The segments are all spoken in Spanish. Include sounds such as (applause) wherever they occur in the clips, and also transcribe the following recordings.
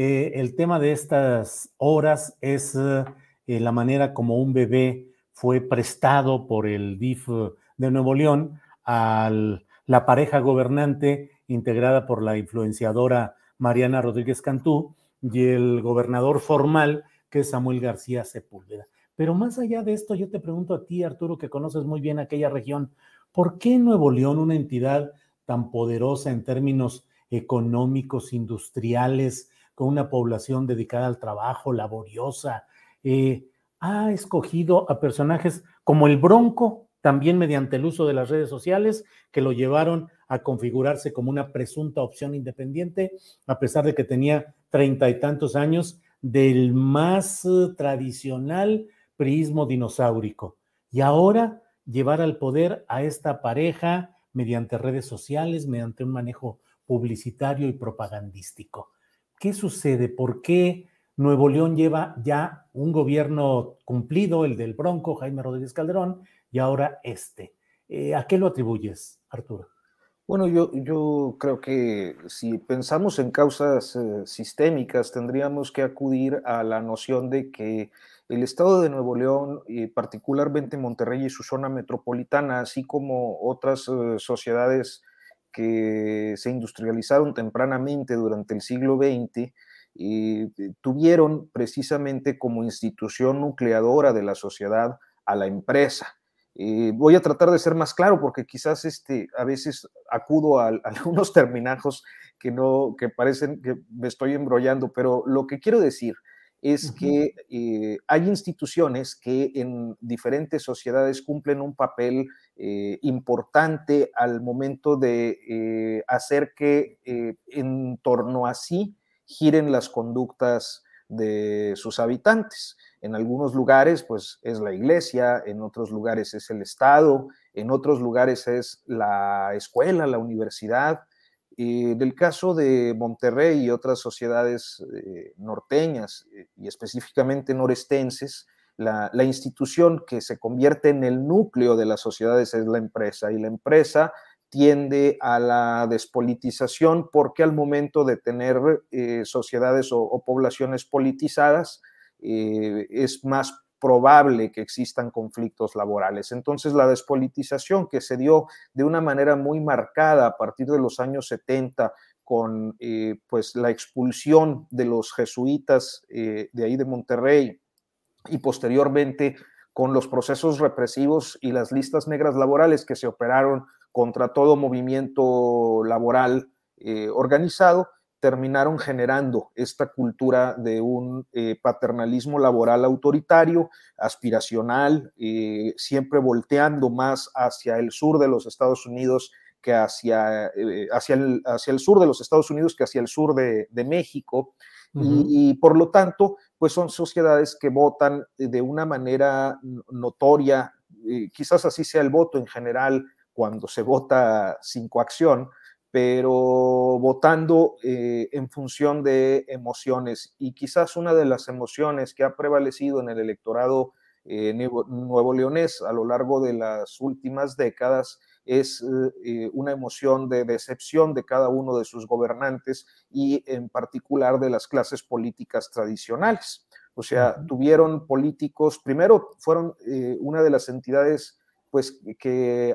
Eh, el tema de estas horas es eh, la manera como un bebé fue prestado por el DIF de Nuevo León a la pareja gobernante integrada por la influenciadora Mariana Rodríguez Cantú y el gobernador formal que es Samuel García Sepúlveda. Pero más allá de esto, yo te pregunto a ti, Arturo, que conoces muy bien aquella región, ¿por qué Nuevo León, una entidad tan poderosa en términos económicos, industriales, con una población dedicada al trabajo, laboriosa, eh, ha escogido a personajes como el Bronco, también mediante el uso de las redes sociales, que lo llevaron a configurarse como una presunta opción independiente, a pesar de que tenía treinta y tantos años del más eh, tradicional priismo dinosaurico. Y ahora llevar al poder a esta pareja mediante redes sociales, mediante un manejo publicitario y propagandístico. ¿Qué sucede? ¿Por qué Nuevo León lleva ya un gobierno cumplido, el del Bronco, Jaime Rodríguez Calderón, y ahora este? Eh, ¿A qué lo atribuyes, Arturo? Bueno, yo, yo creo que si pensamos en causas eh, sistémicas, tendríamos que acudir a la noción de que el Estado de Nuevo León, y particularmente Monterrey y su zona metropolitana, así como otras eh, sociedades que se industrializaron tempranamente durante el siglo XX, eh, tuvieron precisamente como institución nucleadora de la sociedad a la empresa. Eh, voy a tratar de ser más claro porque quizás este, a veces acudo (laughs) a, algunos terminajos que no, que parecen que me estoy embrollando, pero lo que quiero decir es que eh, hay instituciones que en diferentes sociedades cumplen un papel eh, importante al momento de hacer que en torno a sí giren las conductas de sus habitantes. En algunos lugares, pues es la iglesia, en otros lugares es el Estado, en otros lugares es la escuela, la universidad. Y del caso de Monterrey y otras sociedades eh, norteñas eh, y específicamente norestenses, la, institución que se convierte en el núcleo de las sociedades es la empresa y la empresa tiende a la despolitización porque al momento de tener eh, sociedades o, poblaciones politizadas eh, es más probable que existan conflictos laborales. Entonces la despolitización que se dio de una manera muy marcada a partir de los años 70 con eh, pues la expulsión de los jesuitas de ahí de Monterrey y posteriormente con los procesos represivos y las listas negras laborales que se operaron contra todo movimiento laboral eh, organizado, terminaron generando esta cultura de un eh, paternalismo laboral autoritario, aspiracional, eh, siempre volteando más hacia el sur de los Estados Unidos que hacia, hacia, el, hacia el sur de los Estados Unidos que hacia el sur de, México. y, y, por lo tanto, pues son sociedades que votan de una manera notoria, quizás así sea el voto en general cuando se vota sin coacción, pero votando eh, en función de emociones. Y quizás una de las emociones que ha prevalecido en el electorado eh, nuevo, leonés a lo largo de las últimas décadas es una emoción de decepción de cada uno de sus gobernantes y en particular de las clases políticas tradicionales. O sea, tuvieron políticos, primero fueron una de las entidades pues que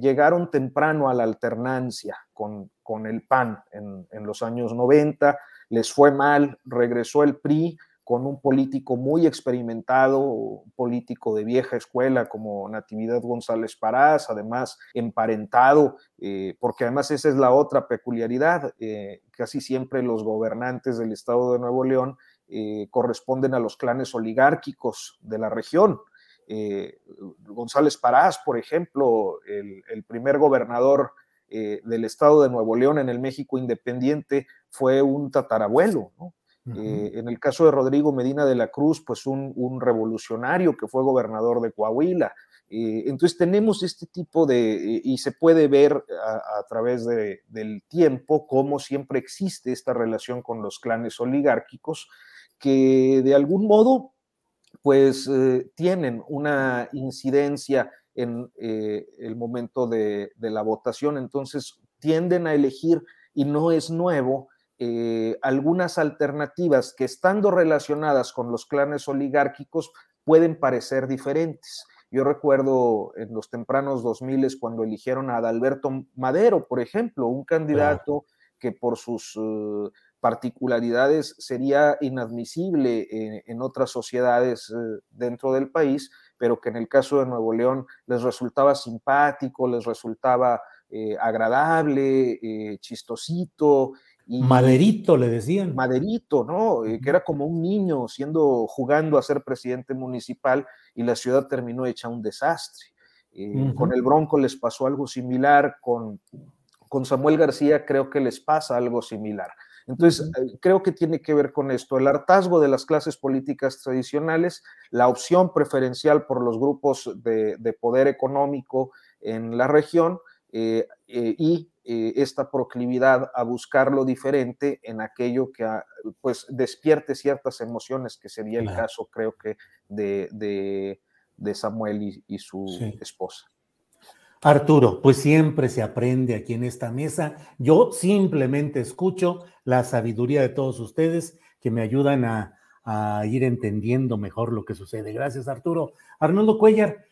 llegaron temprano a la alternancia con, con el PAN en, en, los años 90, les fue mal, regresó el PRI con un político muy experimentado, político de vieja escuela como Natividad González Parás, además emparentado, eh, porque además esa es la otra peculiaridad, eh, casi siempre los gobernantes del estado de Nuevo León eh, corresponden a los clanes oligárquicos de la región. González Parás, por ejemplo, el, el primer gobernador del estado de Nuevo León en el México independiente fue un tatarabuelo, ¿no? Eh, en el caso de Rodrigo Medina de la Cruz, pues un, revolucionario que fue gobernador de Coahuila. Eh, entonces tenemos este tipo de, y se puede ver a, través del tiempo cómo siempre existe esta relación con los clanes oligárquicos que de algún modo pues eh, tienen una incidencia en el momento de, de la votación, entonces tienden a elegir y no es nuevo eh, algunas alternativas que estando relacionadas con los clanes oligárquicos pueden parecer diferentes. Yo recuerdo en los tempranos 2000 cuando eligieron a Adalberto Madero, por ejemplo, un candidato que por sus eh, particularidades sería inadmisible en, otras sociedades eh, dentro del país, pero que en el caso de Nuevo León les resultaba simpático, les resultaba agradable, chistosito, Maderito le decían. Maderito, ¿no? Eh, que era como un niño siendo, jugando a ser presidente municipal y la ciudad terminó hecha un desastre. Eh, con el Bronco les pasó algo similar, con, con Samuel García creo que les pasa algo similar. Entonces, eh, creo que tiene que ver con esto, el hartazgo de las clases políticas tradicionales, la opción preferencial por los grupos de, poder económico en la región y eh, esta proclividad a buscar lo diferente en aquello que ah, pues despierte ciertas emociones, que sería el caso creo que de, de, Samuel y, su esposa. Arturo, pues siempre se aprende aquí en esta mesa. Yo simplemente escucho la sabiduría de todos ustedes que me ayudan a, ir entendiendo mejor lo que sucede. Gracias, Arturo. Arnoldo Cuellar,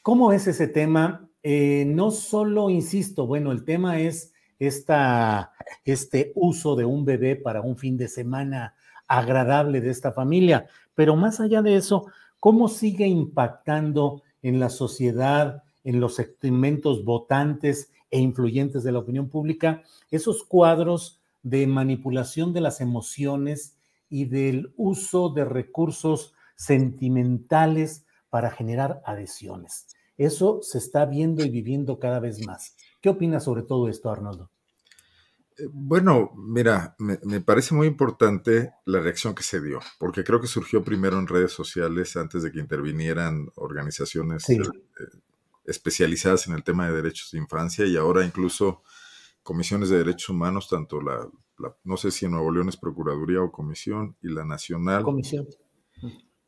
¿cómo es ese tema? Eh, no solo, insisto, bueno, el tema es esta, este uso de un bebé para un fin de semana agradable de esta familia, pero más allá de eso, ¿cómo sigue impactando en la sociedad, en los segmentos votantes e influyentes de la opinión pública esos cuadros de manipulación de las emociones y del uso de recursos sentimentales para generar adhesiones? Eso se está viendo y viviendo cada vez más. ¿Qué opinas sobre todo esto, Arnoldo? Eh, bueno, mira, me, parece muy importante la reacción que se dio, porque creo que surgió primero en redes sociales antes de que intervinieran organizaciones eh, especializadas en el tema de derechos de infancia y ahora incluso comisiones de derechos humanos, tanto la, no sé si en Nuevo León es Procuraduría o Comisión, y la Nacional. Comisión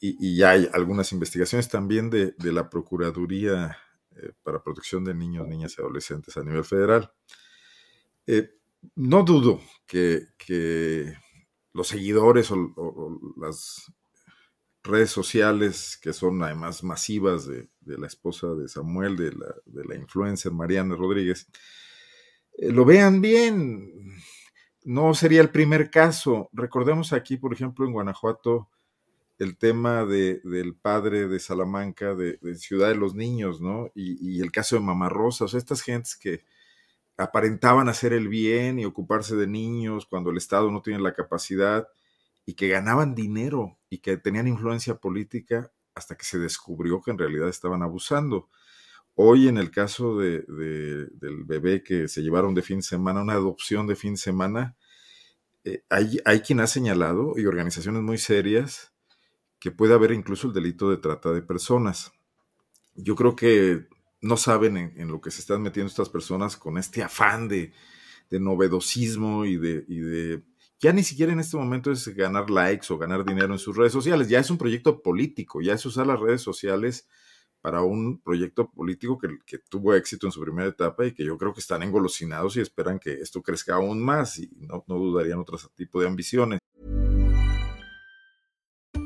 y, ya hay algunas investigaciones también de, la Procuraduría eh, para Protección de Niños, Niñas y Adolescentes a nivel federal. Eh, no dudo que, los seguidores o, las redes sociales, que son además masivas de, la esposa de Samuel, de la, de influencer Mariana Rodríguez, eh, lo vean bien. No sería el primer caso. Recordemos aquí, por ejemplo, en Guanajuato, el tema de, del padre de Salamanca, de, Ciudad de los Niños, ¿no? Y, el caso de Mamá Rosa, o sea, estas gentes que aparentaban hacer el bien y ocuparse de niños cuando el Estado no tiene la capacidad y que ganaban dinero y que tenían influencia política hasta que se descubrió que en realidad estaban abusando. Hoy en el caso de, del bebé que se llevaron de fin de semana, una adopción de fin de semana, eh, hay, hay quien ha señalado y organizaciones muy serias que puede haber incluso el delito de trata de personas. Yo creo que no saben en, lo que se están metiendo estas personas con este afán de, novedosismo y de, y de, Ya ni siquiera en este momento es ganar likes o ganar dinero en sus redes sociales, ya es un proyecto político, ya es usar las redes sociales para un proyecto político que, tuvo éxito en su primera etapa y que yo creo que están engolosinados y esperan que esto crezca aún más y no, no dudarían otro tipo de ambiciones.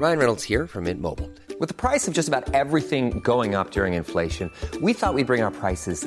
Ryan Reynolds here from Mint Mobile. With the price of just about everything going up during inflation, we thought we'd bring our prices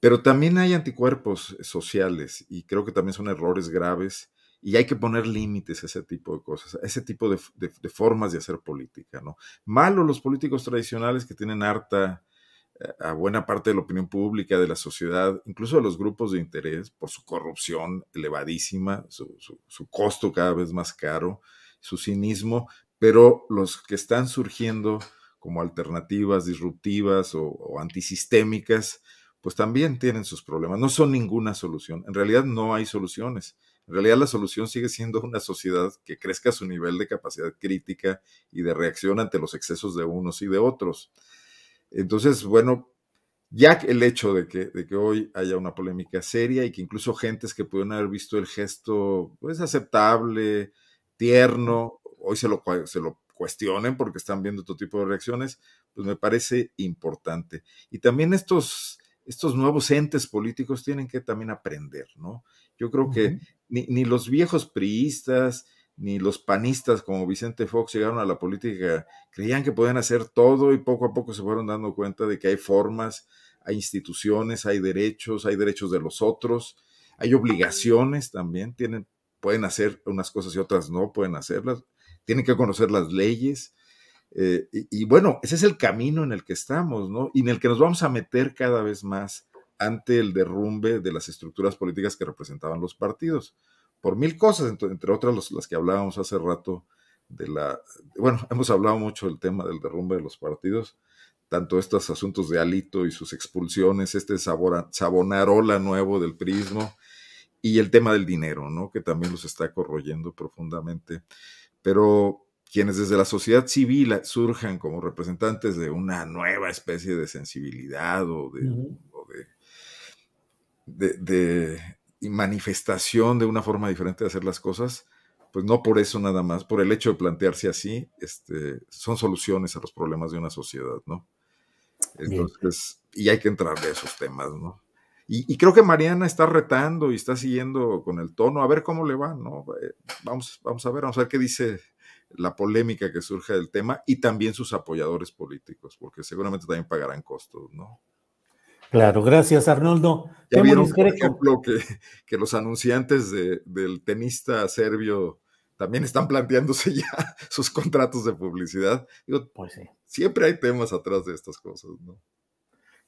Pero también hay anticuerpos sociales y creo que también son errores graves y hay que poner límites a ese tipo de cosas, a ese tipo de, de, formas de hacer política, ¿no? Malo los políticos tradicionales que tienen harta eh, a buena parte de la opinión pública, de la sociedad, incluso de los grupos de interés, por su corrupción elevadísima, su costo cada vez más caro, su cinismo, pero los que están surgiendo como alternativas disruptivas o, o antisistémicas, pues también tienen sus problemas. No son ninguna solución. En realidad no hay soluciones. En realidad la solución sigue siendo una sociedad que crezca su nivel de capacidad crítica y de reacción ante los excesos de unos y de otros. Entonces, bueno, ya el hecho de que, de que hoy haya una polémica seria y que incluso gentes que pudieron haber visto el gesto pues aceptable, tierno, hoy se lo, se lo cuestionen porque están viendo otro tipo de reacciones, pues me parece importante. Y también estos estos nuevos entes políticos tienen que también aprender, ¿no? Yo creo que ni, ni, los viejos priistas, ni los panistas como Vicente Fox llegaron a la política, creían que podían hacer todo y poco a poco se fueron dando cuenta de que hay formas, hay instituciones, hay derechos, hay derechos de los otros, hay obligaciones también, tienen, pueden hacer unas cosas y otras no pueden hacerlas, tienen que conocer las leyes, eh, y, bueno, ese es el camino en el que estamos, ¿no? Y en el que nos vamos a meter cada vez más ante el derrumbe de las estructuras políticas que representaban los partidos, por mil cosas, entre, otras las que hablábamos hace rato de la, bueno, (laughs) hemos hablado mucho del tema del derrumbe de los partidos, tanto estos asuntos de Alito y sus expulsiones, este sabonarola nuevo del prismo y el tema del dinero, ¿no? Que también los está corroyendo profundamente. Pero quienes desde la sociedad civil surjan como representantes de una nueva especie de sensibilidad o de, uh -huh. o de, de, de, manifestación de una forma diferente de hacer las cosas, pues no por eso nada más, por el hecho de plantearse así, este, son soluciones a los problemas de una sociedad, ¿no? Entonces, Bien. y hay que entrar de esos temas, ¿no? Y, y, creo que Mariana está retando y está siguiendo con el tono, a ver cómo le va, ¿no? Eh, vamos, vamos a ver, vamos a ver qué dice la polémica que surge del tema y también sus apoyadores políticos, porque seguramente también pagarán costos, ¿no? Claro, gracias Arnoldo. Ya vieron, por ejemplo, que, que los anunciantes de, del tenista serbio también están planteándose (laughs) ya sus contratos de publicidad. Digo, pues sí. Siempre hay temas atrás de estas cosas, ¿no?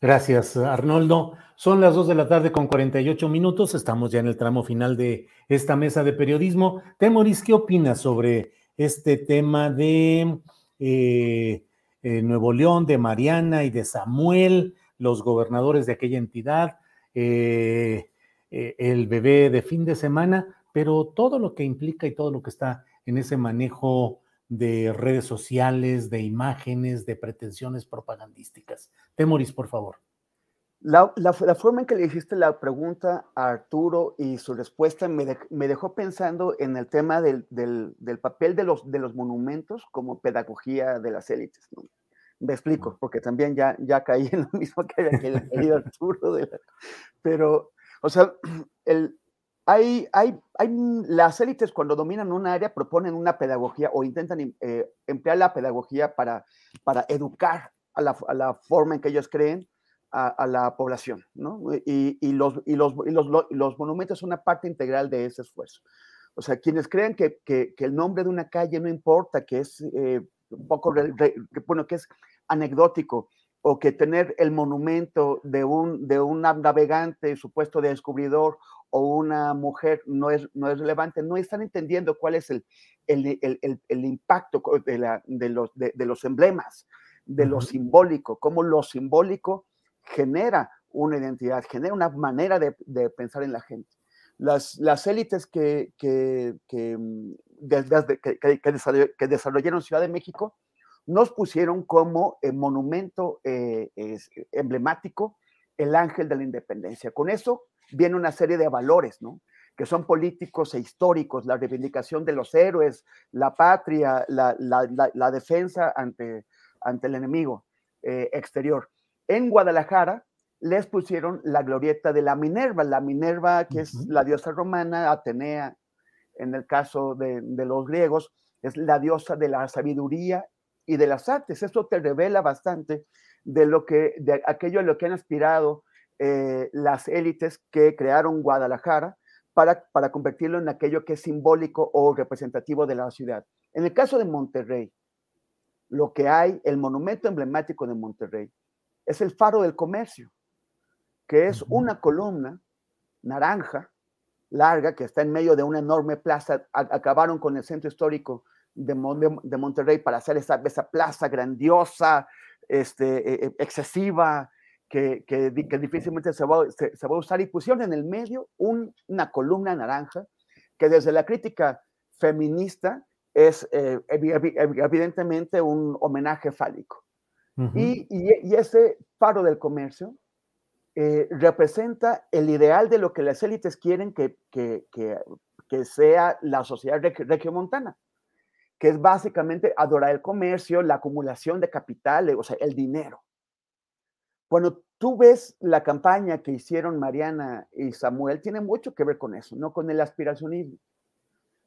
Gracias, Arnoldo. Son las 2 de la tarde con 48 minutos. Estamos ya en el tramo final de esta mesa de periodismo. Temoris, ¿qué opinas sobre este tema de eh, eh, Nuevo León, de Mariana y de Samuel, los gobernadores de aquella entidad, eh, el bebé de fin de semana, pero todo lo que implica y todo lo que está en ese manejo de redes sociales, de imágenes, de pretensiones propagandísticas. Temoris, por favor. La, la, la, forma en que le hiciste la pregunta a Arturo y su respuesta me, de, me dejó pensando en el tema del, del, del, papel de los, de los monumentos como pedagogía de las élites. ¿no? Me explico, porque también ya, ya caí en lo (laughs) mismo que había querido Arturo. La, pero, o sea, (clears throat) el, hay, hay, hay, las élites cuando dominan un área proponen una pedagogía o intentan eh, emplear la pedagogía para, para educar a la, a la forma en que ellos creen a, la población, ¿no? Y, los, y, los, y, los, los, monumentos son una parte integral de ese esfuerzo. O sea, quienes creen que, que, el nombre de una calle no importa, que es eh, un poco, bueno, que es anecdótico, o que tener el monumento de un, de un navegante supuesto descubridor o una mujer no es, no es relevante, no están entendiendo cuál es el, el, el, el impacto de, la, de, los, de, los emblemas, de lo simbólico, cómo lo simbólico genera una identidad, genera una manera de, pensar en la gente. Las, élites que, que, mm, que, desarrollaron Ciudad de México nos pusieron como eh, monumento eh, emblemático el ángel de la independencia. Con eso viene una serie de valores, ¿no? que son políticos e históricos, la reivindicación de los héroes, la patria, la, defensa ante, ante el enemigo eh, exterior. En Guadalajara les pusieron la glorieta de la Minerva, la Minerva que es la diosa romana, Atenea, en el caso de, de, los griegos, es la diosa de la sabiduría y de las artes. Eso te revela bastante de lo que, de aquello a lo que han aspirado eh, las élites que crearon Guadalajara para, para convertirlo en aquello que es simbólico o representativo de la ciudad. En el caso de Monterrey, lo que hay, el monumento emblemático de Monterrey, es el faro del comercio, que es una columna naranja, larga, que está en medio de una enorme plaza. acabaron con el centro histórico de, de, Monterrey para hacer esa, esa plaza grandiosa, este, e, e, excesiva, que, que, difícilmente se va, se, va, a usar y pusieron en el medio una columna naranja que desde la crítica feminista es eh, evidentemente un homenaje fálico. Y, ese faro del comercio eh, representa el ideal de lo que las élites quieren que, que, que sea la sociedad regiomontana, que es básicamente adorar el comercio, la acumulación de capital, o sea, el dinero. Cuando tú ves la campaña que hicieron Mariana y Samuel, tiene mucho que ver con eso, no con el aspiracionismo,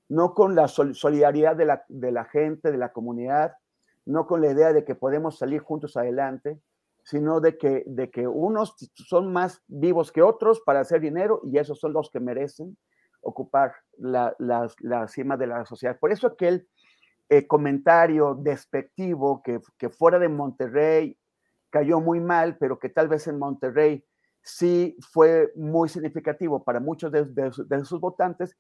no con la solidaridad de la, de la gente, de la comunidad, no con la idea de que podemos salir juntos adelante, sino de que, de que unos son más vivos que otros para hacer dinero y esos son los que merecen ocupar la, la, cima de la sociedad. Por eso aquel eh, comentario despectivo que, que, fuera de Monterrey cayó muy mal, pero que tal vez en Monterrey sí fue muy significativo para muchos de, sus votantes,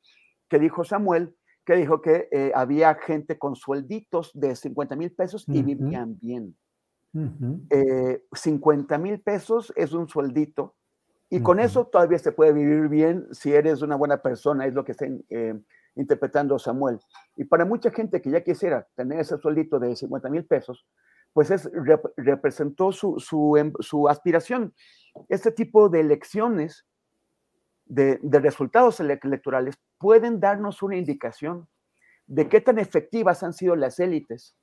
que dijo Samuel, que dijo que eh, había gente con suelditos de 50 mil pesos y vivían bien. 50 eh, mil pesos es un sueldito y con eso todavía se puede vivir bien si eres una buena persona, es lo que está eh, interpretando Samuel. Y para mucha gente que ya quisiera tener ese sueldito de 50 mil pesos, pues es, representó su, em, su, aspiración. Este tipo de elecciones, de, resultados electorales, pueden darnos una indicación de qué tan efectivas han sido las élites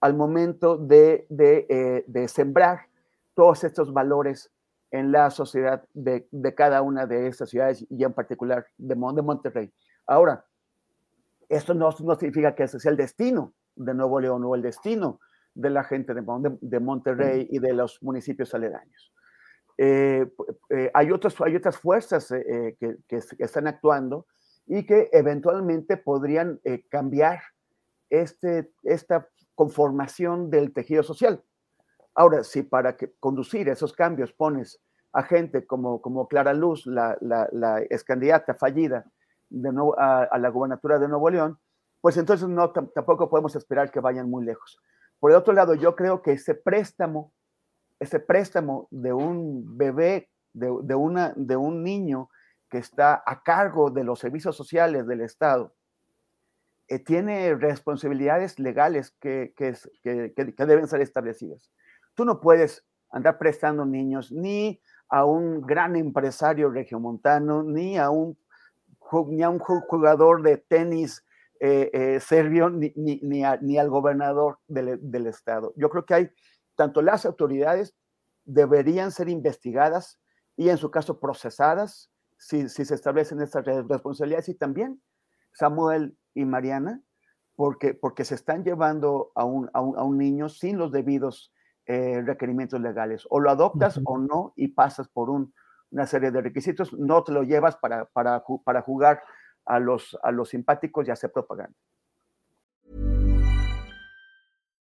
al momento de, eh, sembrar todos estos valores en la sociedad de, cada una de estas ciudades y en particular de, de Monterrey. Ahora, esto no, no, significa que ese sea el destino de Nuevo León o el destino de la gente de, Monterrey y de los municipios aledaños. Eh, eh, hay, otras, hay otras fuerzas eh, que, están actuando y que eventualmente podrían cambiar este, esta conformación del tejido social. Ahora, si para que conducir esos cambios pones a gente como, como Clara Luz, la, la, la ex candidata fallida de a, a, la gubernatura de Nuevo León, pues entonces no, tampoco podemos esperar que vayan muy lejos. Por el otro lado, yo creo que ese préstamo, ese préstamo de un bebé, de, una, de un niño que está a cargo de los servicios sociales del Estado, eh, tiene responsabilidades legales que, que, que, deben ser establecidas. Tú no puedes andar prestando niños ni a un gran empresario regiomontano, ni a un, ni a un jugador de tenis eh, eh, serbio ni, ni, ni, al gobernador del, estado. Yo creo que hay, tanto las autoridades deberían ser investigadas y en su caso procesadas si, si se establecen estas responsabilidades y también Samuel y Mariana, porque, porque se están llevando a un, a un, niño sin los debidos eh, requerimientos legales. O lo adoptas o no y pasas por una serie de requisitos. No te lo llevas para, para, para jugar a los, a los simpáticos y hacer propaganda.